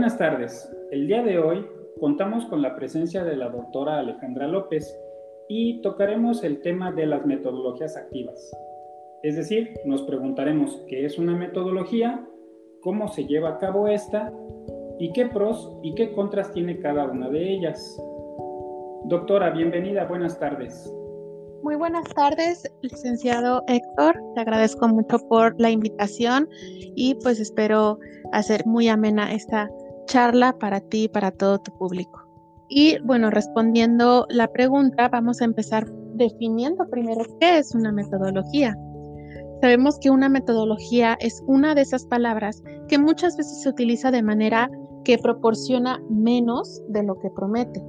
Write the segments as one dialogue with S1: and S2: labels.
S1: Buenas tardes. El día de hoy contamos con la presencia de la doctora Alejandra López y tocaremos el tema de las metodologías activas. Es decir, nos preguntaremos qué es una metodología, cómo se lleva a cabo esta y qué pros y qué contras tiene cada una de ellas. Doctora, bienvenida, buenas tardes.
S2: Muy buenas tardes, licenciado Héctor. Te agradezco mucho por la invitación y pues espero hacer muy amena esta charla para ti y para todo tu público. Y bueno, respondiendo la pregunta, vamos a empezar definiendo primero qué es una metodología. Sabemos que una metodología es una de esas palabras que muchas veces se utiliza de manera que proporciona menos de lo que promete.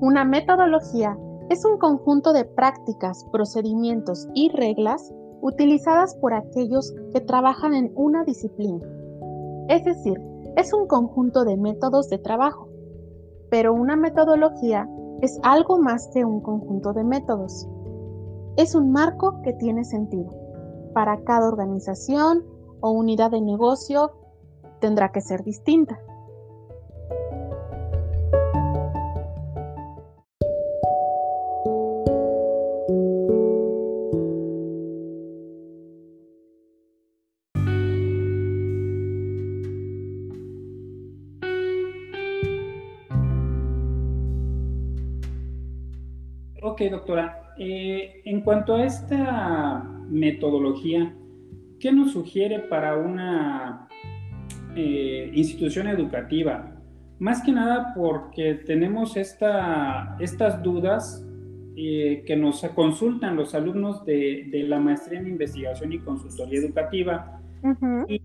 S2: Una metodología es un conjunto de prácticas, procedimientos y reglas utilizadas por aquellos que trabajan en una disciplina. Es decir, es un conjunto de métodos de trabajo. Pero una metodología es algo más que un conjunto de métodos. Es un marco que tiene sentido. Para cada organización o unidad de negocio tendrá que ser distinta.
S1: Ok, doctora. Eh, en cuanto a esta metodología, ¿qué nos sugiere para una eh, institución educativa? Más que nada porque tenemos estas dudas eh, que nos consultan los alumnos de, la maestría en investigación y consultoría educativa y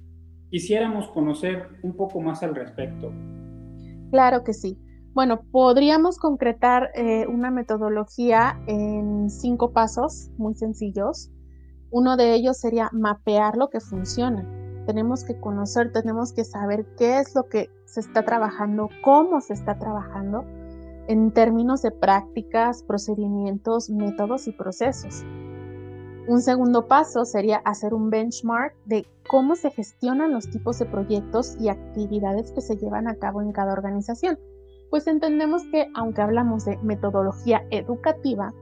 S1: quisiéramos conocer un poco más al respecto.
S2: Claro que sí. Bueno, podríamos concretar eh, una metodología en cinco pasos muy sencillos. Uno de ellos sería mapear lo que funciona. Tenemos que conocer, tenemos que saber qué es lo que se está trabajando, cómo se está trabajando en términos de prácticas, procedimientos, métodos y procesos. Un segundo paso sería hacer un benchmark de cómo se gestionan los tipos de proyectos y actividades que se llevan a cabo en cada organización pues entendemos que aunque hablamos de metodología educativa,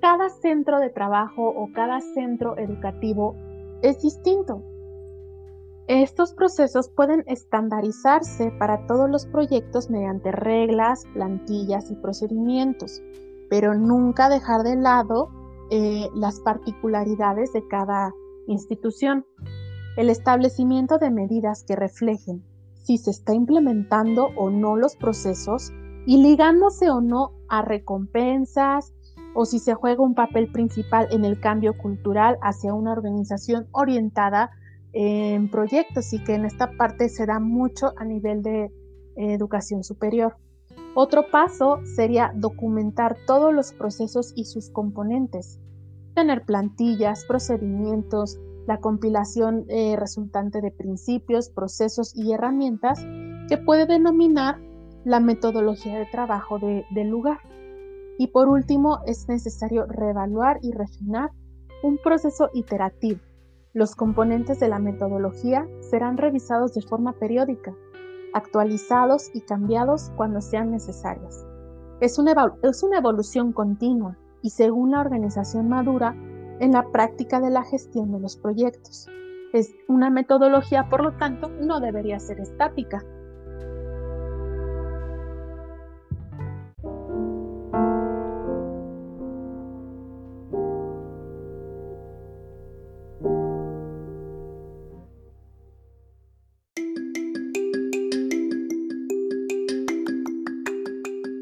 S2: cada centro de trabajo o cada centro educativo es distinto. Estos procesos pueden estandarizarse para todos los proyectos mediante reglas, plantillas y procedimientos, pero nunca dejar de lado eh, las particularidades de cada institución. El establecimiento de medidas que reflejen si se está implementando o no los procesos y ligándose o no a recompensas o si se juega un papel principal en el cambio cultural hacia una organización orientada en proyectos y que en esta parte se da mucho a nivel de educación superior. Otro paso sería documentar todos los procesos y sus componentes, tener plantillas, procedimientos, la compilación eh, resultante de principios, procesos y herramientas que puede denominar la metodología de trabajo del lugar. Y por último, es necesario reevaluar y refinar un proceso iterativo. Los componentes de la metodología serán revisados de forma periódica, actualizados y cambiados cuando sean necesarias. Es una, es una evolución continua y según la organización madura, en la práctica de la gestión de los proyectos. Es una metodología, por lo tanto, no debería ser estática.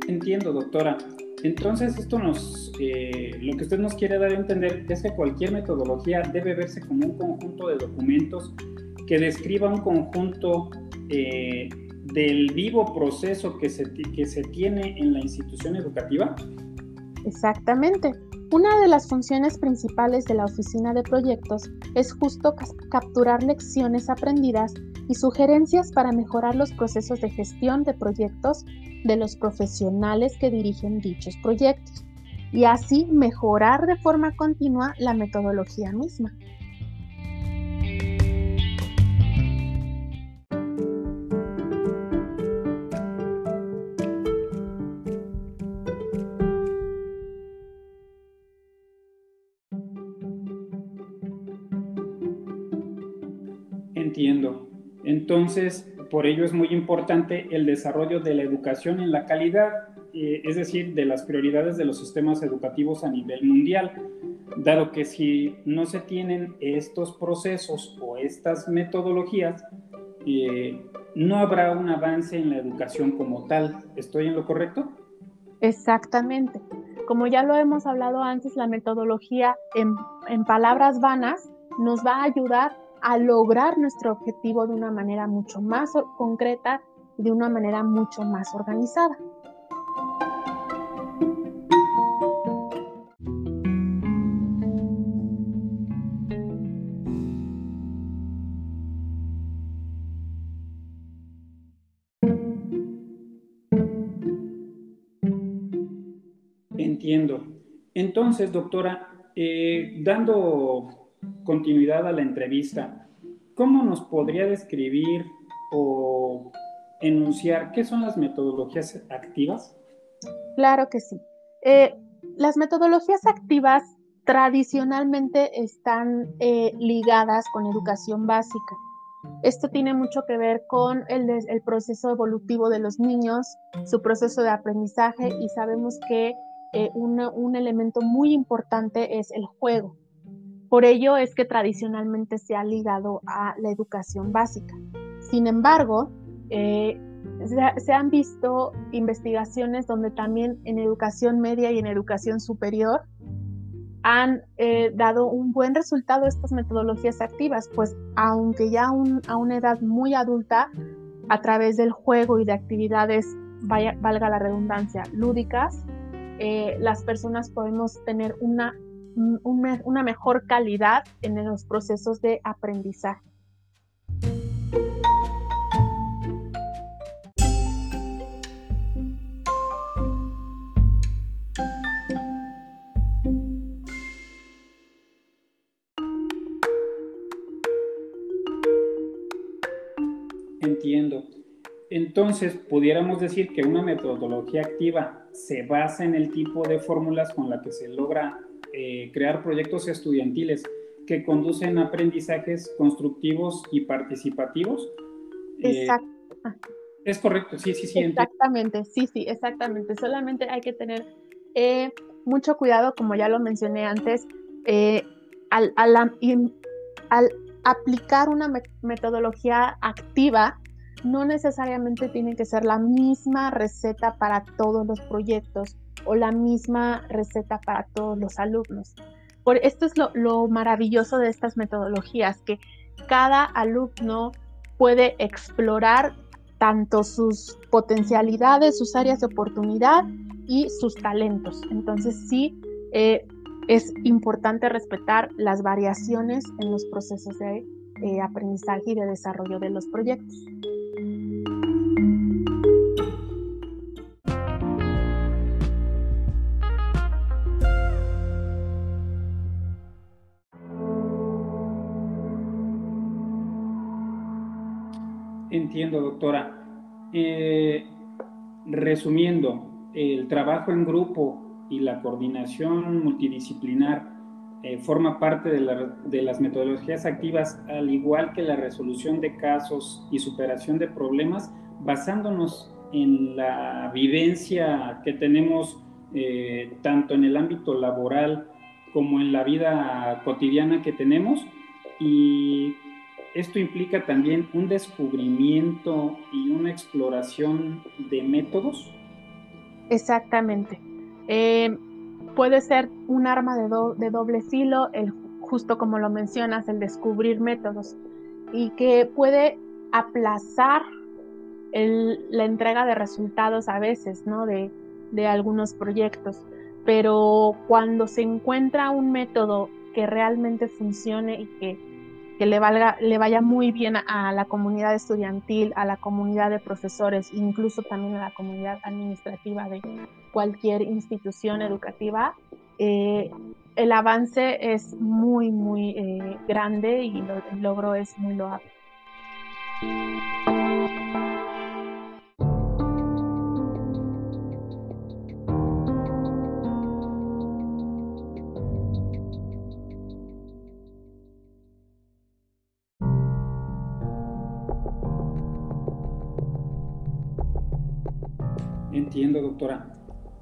S1: Entiendo, doctora. Entonces, esto nos, eh, lo que usted nos quiere dar a entender es que cualquier metodología debe verse como un conjunto de documentos que describa un conjunto eh, del vivo proceso que se, que se tiene en la institución educativa.
S2: Exactamente. Una de las funciones principales de la oficina de proyectos es justo capturar lecciones aprendidas y sugerencias para mejorar los procesos de gestión de proyectos de los profesionales que dirigen dichos proyectos y así mejorar de forma continua la metodología misma.
S1: Entiendo. Entonces, por ello es muy importante el desarrollo de la educación en la calidad, eh, es decir, de las prioridades de los sistemas educativos a nivel mundial, dado que si no se tienen estos procesos o estas metodologías, eh, no habrá un avance en la educación como tal. ¿Estoy en lo correcto?
S2: Exactamente. Como ya lo hemos hablado antes, la metodología en, en palabras vanas nos va a ayudar a lograr nuestro objetivo de una manera mucho más concreta y de una manera mucho más organizada.
S1: Entiendo. Entonces, doctora, eh, dando continuidad a la entrevista, ¿cómo nos podría describir o enunciar qué son las metodologías activas?
S2: Claro que sí. Eh, las metodologías activas tradicionalmente están eh, ligadas con educación básica. Esto tiene mucho que ver con el, proceso evolutivo de los niños, su proceso de aprendizaje y sabemos que eh, un elemento muy importante es el juego. Por ello es que tradicionalmente se ha ligado a la educación básica. Sin embargo, eh, se, han visto investigaciones donde también en educación media y en educación superior han eh, dado un buen resultado estas metodologías activas, pues aunque ya a una edad muy adulta, a través del juego y de actividades, valga la redundancia, lúdicas, eh, las personas podemos tener una una mejor calidad en los procesos de aprendizaje.
S1: Entiendo. Entonces, pudiéramos decir que una metodología activa se basa en el tipo de fórmulas con la que se logra eh, crear proyectos estudiantiles que conducen a aprendizajes constructivos y participativos.
S2: Eh, Exacto.
S1: es correcto, sí, sí, sí.
S2: Exactamente, sí, sí, exactamente. Solamente hay que tener eh, mucho cuidado, como ya lo mencioné antes, al, al, aplicar una metodología activa, no necesariamente tiene que ser la misma receta para todos los proyectos o la misma receta para todos los alumnos. Por, esto es lo, maravilloso de estas metodologías, que cada alumno puede explorar tanto sus potencialidades, sus áreas de oportunidad y sus talentos. Entonces sí, eh, es importante respetar las variaciones en los procesos de eh, aprendizaje y de desarrollo de los proyectos.
S1: Entiendo, doctora. Eh, resumiendo, el trabajo en grupo y la coordinación multidisciplinar eh, forma parte de, las metodologías activas, al igual que la resolución de casos y superación de problemas, basándonos en la vivencia que tenemos eh, tanto en el ámbito laboral como en la vida cotidiana que tenemos y esto implica también un descubrimiento y una exploración de métodos.
S2: Exactamente. Eh, puede ser un arma de, doble filo, justo como lo mencionas, el descubrir métodos, y que puede aplazar la entrega de resultados a veces, ¿no? De algunos proyectos. Pero cuando se encuentra un método que realmente funcione y que que le, valga, le vaya muy bien a, la comunidad estudiantil, a la comunidad de profesores, incluso también a la comunidad administrativa de cualquier institución educativa, eh, el avance es muy, muy eh, grande y el logro es muy loable.
S1: Entiendo, doctora.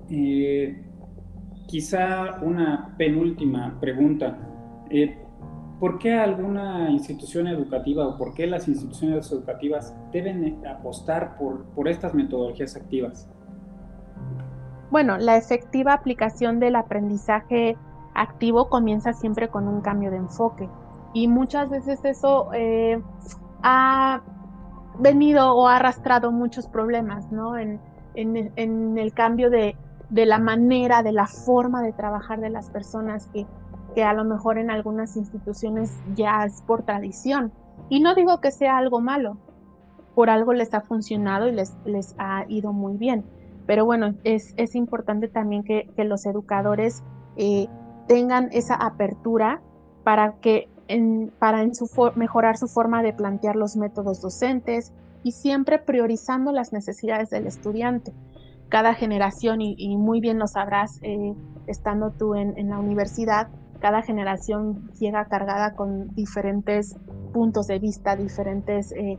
S1: Eh, quizá una penúltima pregunta. Eh, ¿Por qué alguna institución educativa o por qué las instituciones educativas deben apostar por, por estas metodologías activas?
S2: Bueno, la efectiva aplicación del aprendizaje activo comienza siempre con un cambio de enfoque y muchas veces eso eh, ha venido o ha arrastrado muchos problemas, ¿no? En, el cambio de, de, la manera, de la forma de trabajar de las personas que, que a lo mejor en algunas instituciones ya es por tradición. Y no digo que sea algo malo, por algo les ha funcionado y les, les ha ido muy bien. Pero bueno, es, es importante también que, que los educadores eh, tengan esa apertura para que en, para en su mejorar su forma de plantear los métodos docentes y siempre priorizando las necesidades del estudiante. Cada generación, y, muy bien lo sabrás eh, estando tú en, en, la universidad, cada generación llega cargada con diferentes puntos de vista, diferentes eh,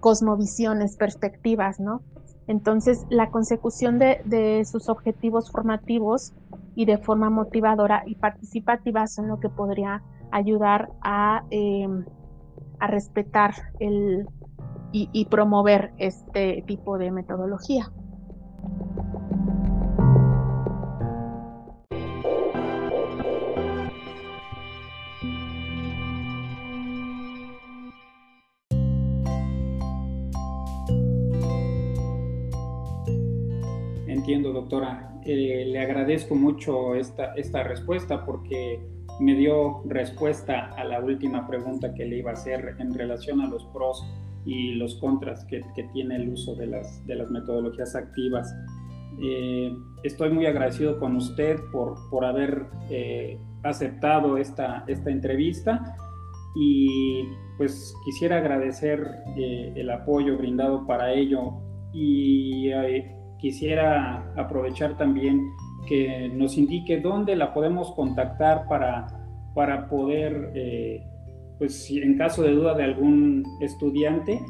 S2: cosmovisiones, perspectivas, ¿no? Entonces, la consecución de, sus objetivos formativos y de forma motivadora y participativa son lo que podría ayudar a, eh, a respetar el, y promover este tipo de metodología.
S1: Entiendo, doctora. Eh, le agradezco mucho esta, esta respuesta porque me dio respuesta a la última pregunta que le iba a hacer en relación a los pros y los contras que, que tiene el uso de las, de las metodologías activas. Eh, estoy muy agradecido con usted por, por haber eh, aceptado esta, esta entrevista y pues quisiera agradecer el apoyo brindado para ello y quisiera aprovechar también que nos indique dónde la podemos contactar para, para poder, eh, pues en caso de duda de algún estudiante,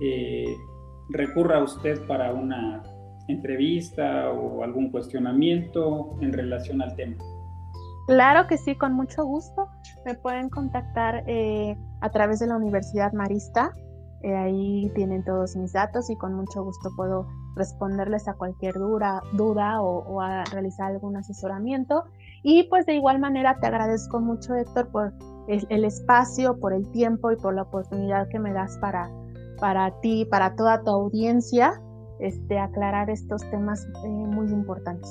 S1: eh, recurra a usted para una entrevista o algún cuestionamiento en relación al tema.
S2: Claro que sí, con mucho gusto. Me pueden contactar eh, a través de la Universidad Marista. ahí tienen todos mis datos y con mucho gusto puedo responderles a cualquier duda, o, realizar algún asesoramiento. Y pues de igual manera te agradezco mucho, Héctor, por el, espacio, por el tiempo y por la oportunidad que me das para, para ti, para toda tu audiencia, este, aclarar estos temas eh, muy importantes.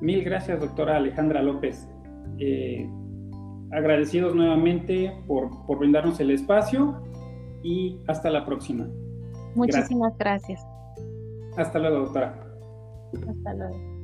S1: Mil gracias, doctora Alejandra López. Eh, agradecidos nuevamente por, por, brindarnos el espacio y hasta la próxima.
S2: Muchísimas gracias.
S1: Hasta luego, doctora.
S2: Hasta luego.